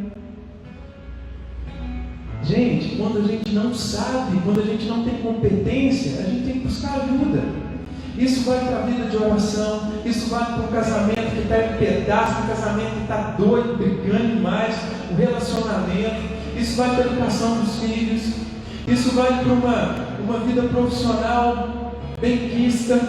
Gente, quando a gente não sabe, quando a gente não tem competência, a gente tem que buscar ajuda. Isso vai para a vida de oração, isso vai para um casamento que está em pedaço, um casamento que está doido, brigando demais, o relacionamento, isso vai para a educação dos filhos, isso vai para uma, uma vida profissional benquista,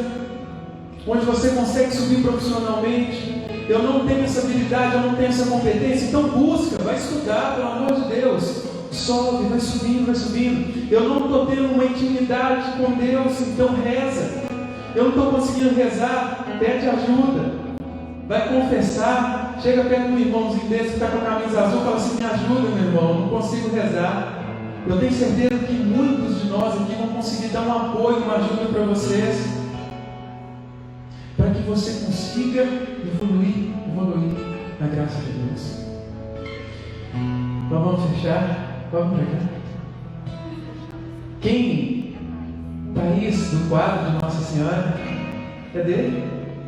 onde você consegue subir profissionalmente. Eu não tenho essa habilidade, eu não tenho essa competência, então busca, vai estudar, pelo amor de Deus. Sobe, vai subindo, vai subindo. Eu não estou tendo uma intimidade com Deus, então reza. Eu não estou conseguindo rezar, pede ajuda. Vai confessar, chega perto um irmãozinho desse que está com a camisa azul fala assim: me ajuda, meu irmão, não consigo rezar. Eu tenho certeza que muitos de nós aqui vão conseguir dar um apoio, uma ajuda para vocês, para que você consiga evoluir, evoluir na graça de Deus. Então vamos fechar, vamos para cá. Quem Thaís, do quadro de Nossa Senhora, cadê?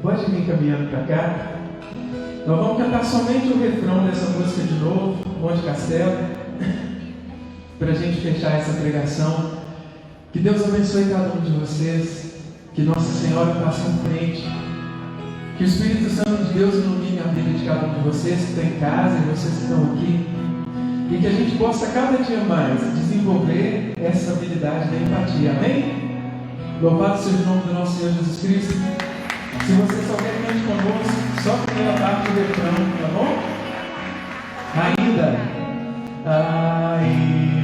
Pode vir caminhando para cá. Nós vamos cantar somente o refrão dessa música de novo, Monte Castelo para a gente fechar essa pregação. Que Deus abençoe cada um de vocês. Que Nossa Senhora passe em frente. Que o Espírito Santo de Deus ilumine a vida de cada um de vocês que estão em casa e vocês que estão aqui. E que a gente possa cada dia mais desenvolver essa habilidade da empatia. Amém? Louvado seja o nome do nosso Senhor Jesus Cristo. Se você só quer cante conosco, só primeira parte do refrão, tá bom? Ainda. Ainda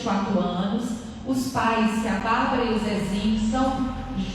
24 anos. Os pais, que a Bárbara e o Zezinho, são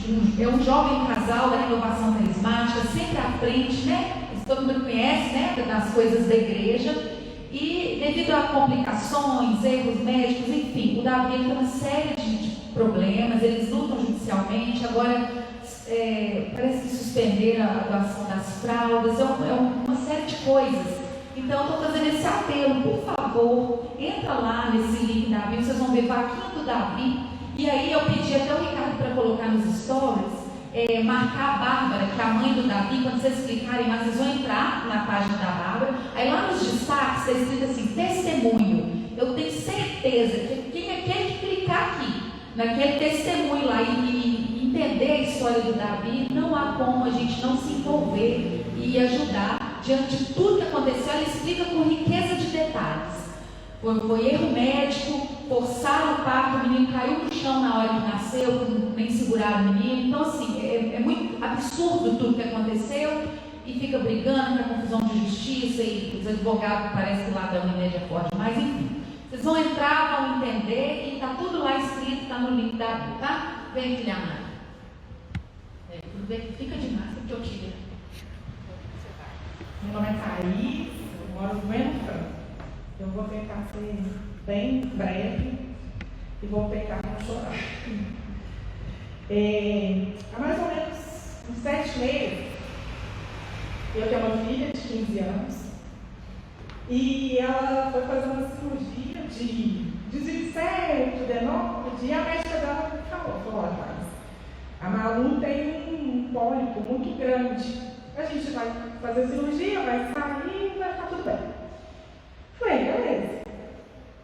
um, é um jovem casal da renovação carismática, sempre à frente, né? Todo mundo conhece, né? Das coisas da igreja. E devido a complicações, erros médicos, enfim, o Davi tem uma série de problemas, eles lutam judicialmente, agora é, parece que suspenderam a doação das fraldas, é, um, é uma série de coisas então, estou fazendo esse apelo, por favor, entra lá nesse link da Bíblia, vocês vão ver vaquinha do Davi. E aí eu pedi até o Ricardo para colocar nos stories, é, marcar a Bárbara, que é a mãe do Davi, quando vocês clicarem lá, vocês vão entrar na página da Bárbara. Aí lá nos destaques está escrito assim, testemunho. Eu tenho certeza que quem é aquele que clicar aqui, naquele testemunho lá e, e entender a história do Davi, não há como a gente não se envolver e ajudar diante de tudo que aconteceu. Ela explica com riqueza de detalhes. Foi, foi, erro médico, forçaram o parto, o menino caiu no chão na hora que nasceu, nem seguraram o menino. Então, assim, é, é muito absurdo tudo que aconteceu. e fica brigando, com confusão de justiça e os advogados parecem lá dão em média forte, mas enfim. Vocês vão entrar, vão entender e está tudo lá escrito, está no link da tá? Vem, filha Ana. É, fica de máscara que eu tiro. Meu nome é Thaís, eu moro no Entra. Eu vou tentar ser bem breve e vou tentar não chorar. É, há mais ou menos uns sete meses, eu tenho uma filha de 15 anos e ela foi fazer uma cirurgia de desvio de adenóide, e a médica dela falou, falou, olha, a Malu tem um pólipo muito grande. A gente vai fazer cirurgia, vai sair, vai ficar tudo bem. Falei, beleza.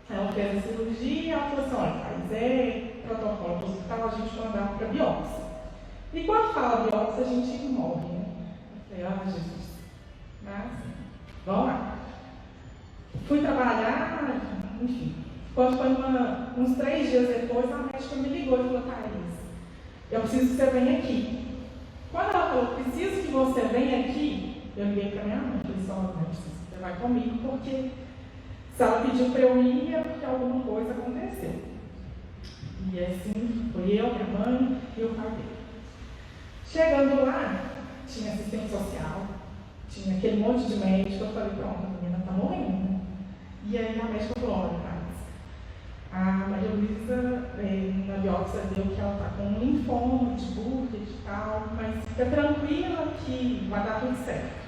Ela fez a cirurgia, ela falou assim, olha, faz é protocolo do hospital, a gente mandar para biópsia. E quando fala biópsia, a gente morre, né? Eu falei, ah, Jesus. Mas, vamos lá. Fui trabalhar, enfim. Quando foi uma, uns três dias depois, a médica me ligou e falou, Thaís, eu preciso que você venha aqui. Quando ela falou, preciso que você venha aqui, eu liguei para minha mãe falei, só, não você vai comigo, porque se ela pediu para eu ir, é porque alguma coisa aconteceu. E assim, foi eu, minha mãe e o pai dele. Chegando lá, tinha assistente social, tinha aquele monte de médico, eu falei, pronto, a menina está morrendo. E aí a médica falou, olha, a Maria Luísa, na biópsia, deu que ela está com um linfoma de Burkitt e tal, mas fica tranquila que vai dar tudo certo.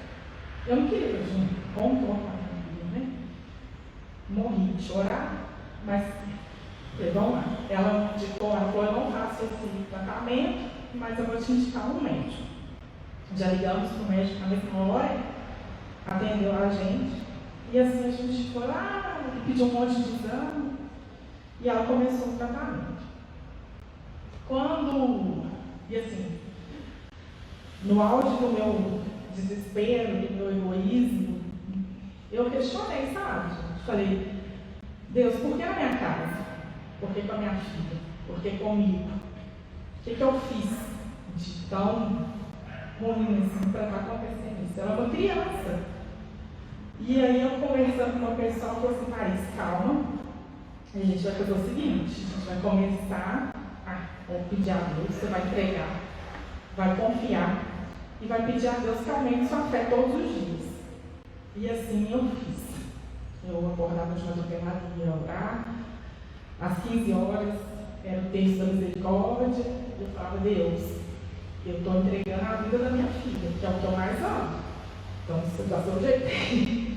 Eu não queria junto, bom com a né? Morri de chorar, mas vamos lá. Ela indicou, ela falou, eu não faço esse tratamento, mas eu vou te indicar um médico. Já ligamos para o médico na mesma hora, atendeu a gente, e assim a gente foi lá, pediu um monte de exame, e ela começou o tratamento. Quando, e assim, no auge do meu desespero, do meu egoísmo, eu questionei, sabe? Falei, Deus, por que na minha casa? Por que com a minha filha? Por que comigo? O que, que eu fiz de tão ruim assim para estar acontecendo isso? Ela é uma criança. E aí eu conversando com uma pessoa, ela falou assim, Thaís, calma, a gente vai fazer o seguinte, a gente vai começar a pedir a Deus, você vai entregar, vai confiar e vai pedir a Deus que aumente sua fé todos os dias. E assim eu fiz. Eu acordava de madrugada e ia orar. Às 15 horas era o texto da misericórdia. Eu falava, Deus, eu estou entregando a vida da minha filha, que é o que eu mais amo. Então você dá seu jeito.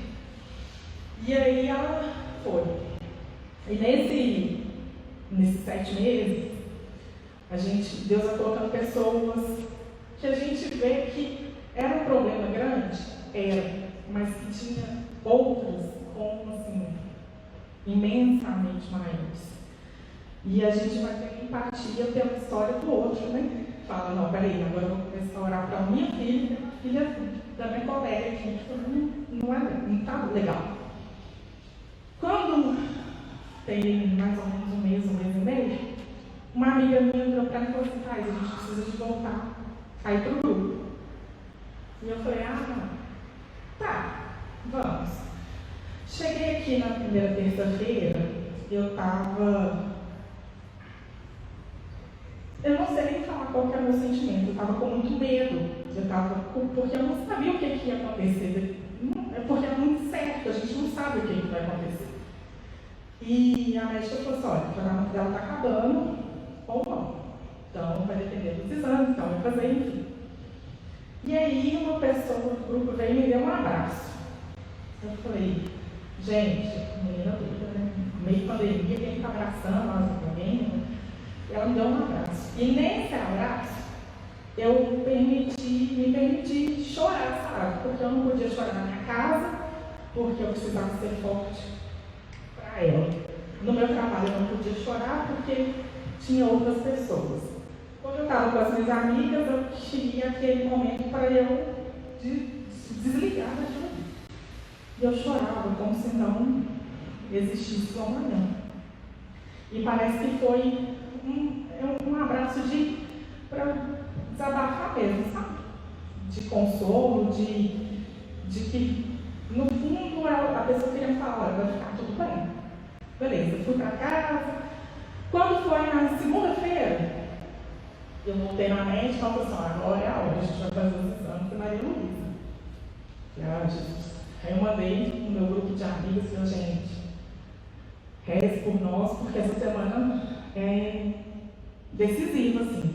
e aí ela foi. E nesse, nesses sete meses, a gente, Deus vai colocando pessoas que a gente vê que era um problema grande, era, mas que tinha outras como assim, imensamente maiores. E a gente vai ter empatia pela história do outro, né? Fala, não, peraí, agora eu vou começar a orar para minha filha, filha da minha colega aqui, não, não, é, não tá legal. Quando tem mais ou menos um mês, um mês e meio, uma amiga minha entrou para mim e falou assim, a gente precisa de voltar aí para o grupo. E eu falei, ah, tá, vamos. Cheguei aqui na primeira terça-feira, eu estava. Eu não sei nem falar qual era o meu sentimento, eu estava com muito medo. Eu estava porque eu não sabia o que, que ia acontecer. É porque é muito certo, a gente não sabe o que, que vai acontecer. E a médica falou assim, olha, o tratamento dela está acabando, ou não. Então vai depender dos exames, então vai fazer, enfim. E aí uma pessoa do grupo veio e me deu um abraço. Eu falei, gente, menina doida, né? Meio pandemia, quem está abraçando nós alguém, né? Ela me deu um abraço. E nesse abraço, eu permiti, me permiti chorar, sabe? Porque eu não podia chorar na minha casa, porque eu precisava ser forte ela. No meu trabalho eu não podia chorar porque tinha outras pessoas. Quando eu estava com as minhas amigas, eu queria aquele momento para eu de, desligar daquilo. E eu chorava como se não existisse o amanhã. E parece que foi um, um abraço de para desabafar mesmo, sabe? de consolo, de, de que, no fundo, a pessoa queria falar, vai ficar tudo bem. Beleza, fui para casa. Quando foi na segunda-feira, eu voltei na mente e falei assim, agora é a hora, a gente vai fazer os exames para Maria Luísa. Ah, Jesus. Aí eu mandei no meu grupo de amigos, falei, gente, reze por nós, porque essa semana é decisiva, assim.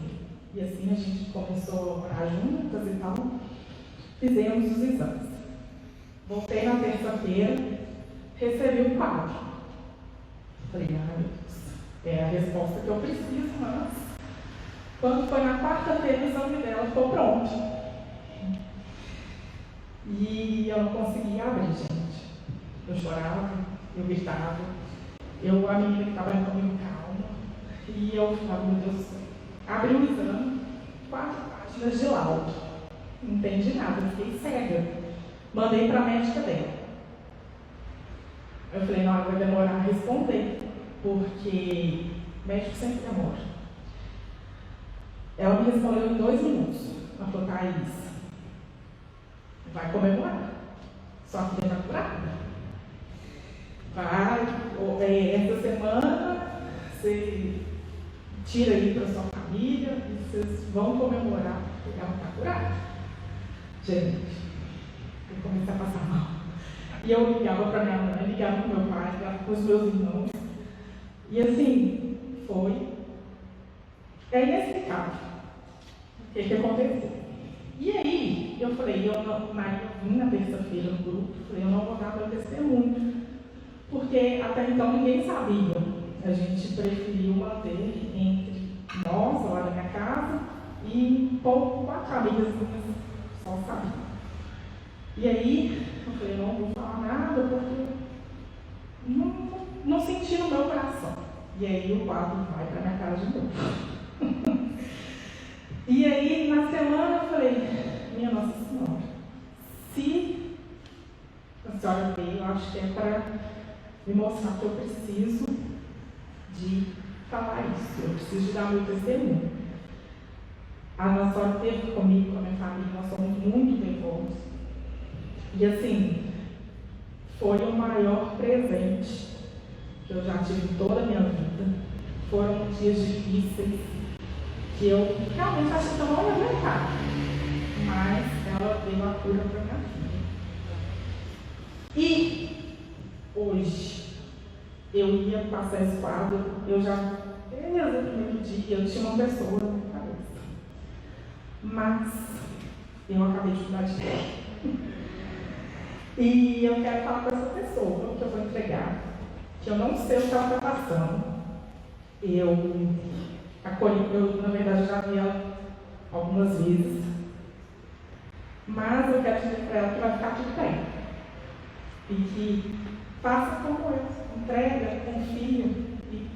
E assim a gente começou a juntas e tal, fizemos os exames. Voltei na terça-feira, recebi o quadro. Falei, meu Deus, é a resposta que eu preciso, mas quando foi na quarta-feira o exame dela ficou pronto. E eu não conseguia abrir, gente. Eu chorava, eu gritava. Eu, a menina que estava comigo, calma. E eu falava, meu Deus, abri o exame, quatro páginas de laudo. Não entendi nada, fiquei cega. Mandei para a médica dela. Eu falei, não, vai demorar a responder, porque médico sempre demora. Ela me respondeu em dois minutos. Ela falou, Thaís, vai comemorar. Só que está curada. Vai, é, essa semana, você tira aí para sua família e vocês vão comemorar porque ela está curada. Gente, eu comecei a passar mal. E eu ligava para minha mãe, ligava para meu pai, ligava para os meus irmãos. E assim, foi. É inexplicável o que, que aconteceu. E aí, eu falei, eu não, Maria, vim na terça-feira no grupo, falei, eu não vou dar meu testemunho. Porque até então ninguém sabia. A gente preferiu manter entre nós, lá na minha casa, e pouco amigas minhas só sabiam. E aí, eu falei, não vou falar nada porque não, não, senti no meu coração. E aí o quadro vai para minha casa de novo. e aí, na semana, eu falei, minha Nossa Senhora, se a senhora veio, eu acho que é para me mostrar que eu preciso de falar isso, eu preciso de dar meu testemunho. A Nossa Senhora esteve comigo, com a minha família, nós somos muito devotos. E assim, foi o maior presente que eu já tive toda a minha vida. Foram dias difíceis que eu realmente achei que eu não ia aguentar. Mas ela deu a cura para minha filha. E hoje eu ia passar esse quadro, eu já, desde o primeiro dia, eu tinha uma pessoa na minha cabeça. Mas eu acabei de mudar de ideia. E eu quero falar com essa pessoa que eu vou entregar, que eu não sei o que ela está passando. Eu acolhi, eu na verdade já vi ela algumas vezes. Mas eu quero dizer para ela que vai ficar tudo bem. E que faça como eu, entrega, confia e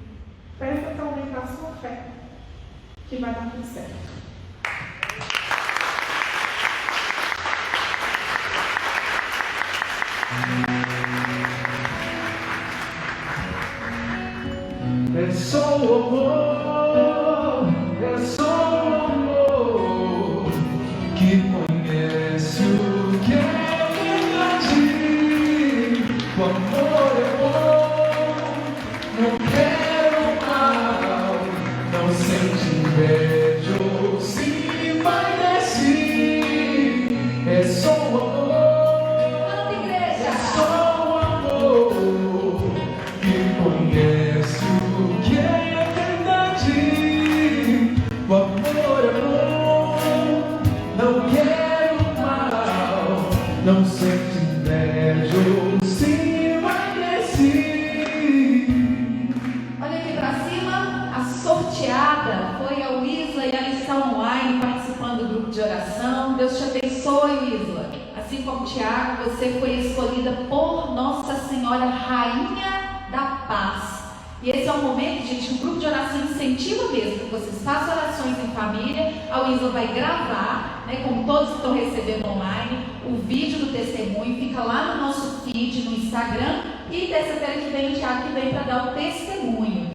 peça para aumentar a sua fé, que vai dar tudo certo. É só o como Tiago, você foi escolhida por Nossa Senhora Rainha da Paz. E esse é um momento, gente, um grupo de oração incentiva mesmo que vocês façam orações em família. A Isla vai gravar, né, como todos que estão recebendo online, o vídeo do testemunho, fica lá no nosso feed no Instagram. E terça-feira que vem o Tiago que vem para dar o testemunho.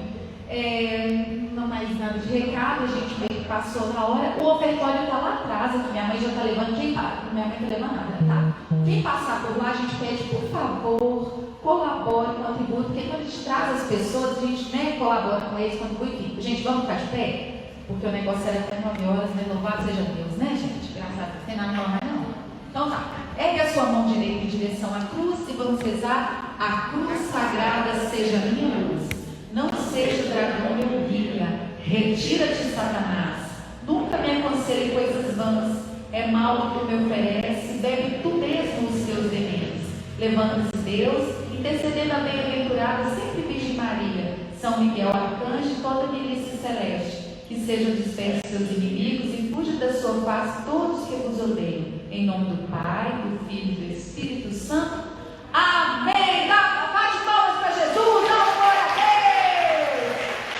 É, não mais nada de recado, a gente meio que passou na hora. O ofertório está lá atrás, aqui minha mãe já está levando. Quem para? Minha mãe está levando nada, tá? Quem passar por lá, a gente pede, por favor, colabore tributo, porque quando a gente traz as pessoas, a gente né, colabora com eles, contribui. Gente, vamos ficar de pé? Porque o negócio era até 9 horas, né? Louvado seja Deus, né, gente? Graças a Deus. Não tem nada normal, não. Então tá. Ergue a sua mão direita em direção à cruz e vamos rezar. A cruz sagrada seja minha luz. Não seja dragão meu guia. Retira-te, Satanás. Nunca me aconselhe coisas vãs. É mal o que me oferece. Bebe tu mesmo os teus venenos. Levanta-se Deus, intercedendo a bem-aventurada sempre Virgem Maria. São Miguel Arcanjo e toda milícia celeste que sejam dispersos seus inimigos e fuja da sua face todos que vos odeiam. Em nome do Pai, do Filho e do Espírito Santo. Amém! Dá bate palmas para Jesus, dá uma glória a Deus!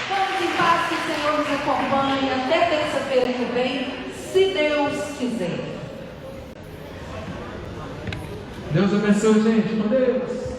Vamos em paz, que o Acompanhe até terça-feira que vem, se Deus quiser. Deus abençoe, gente. Com Deus.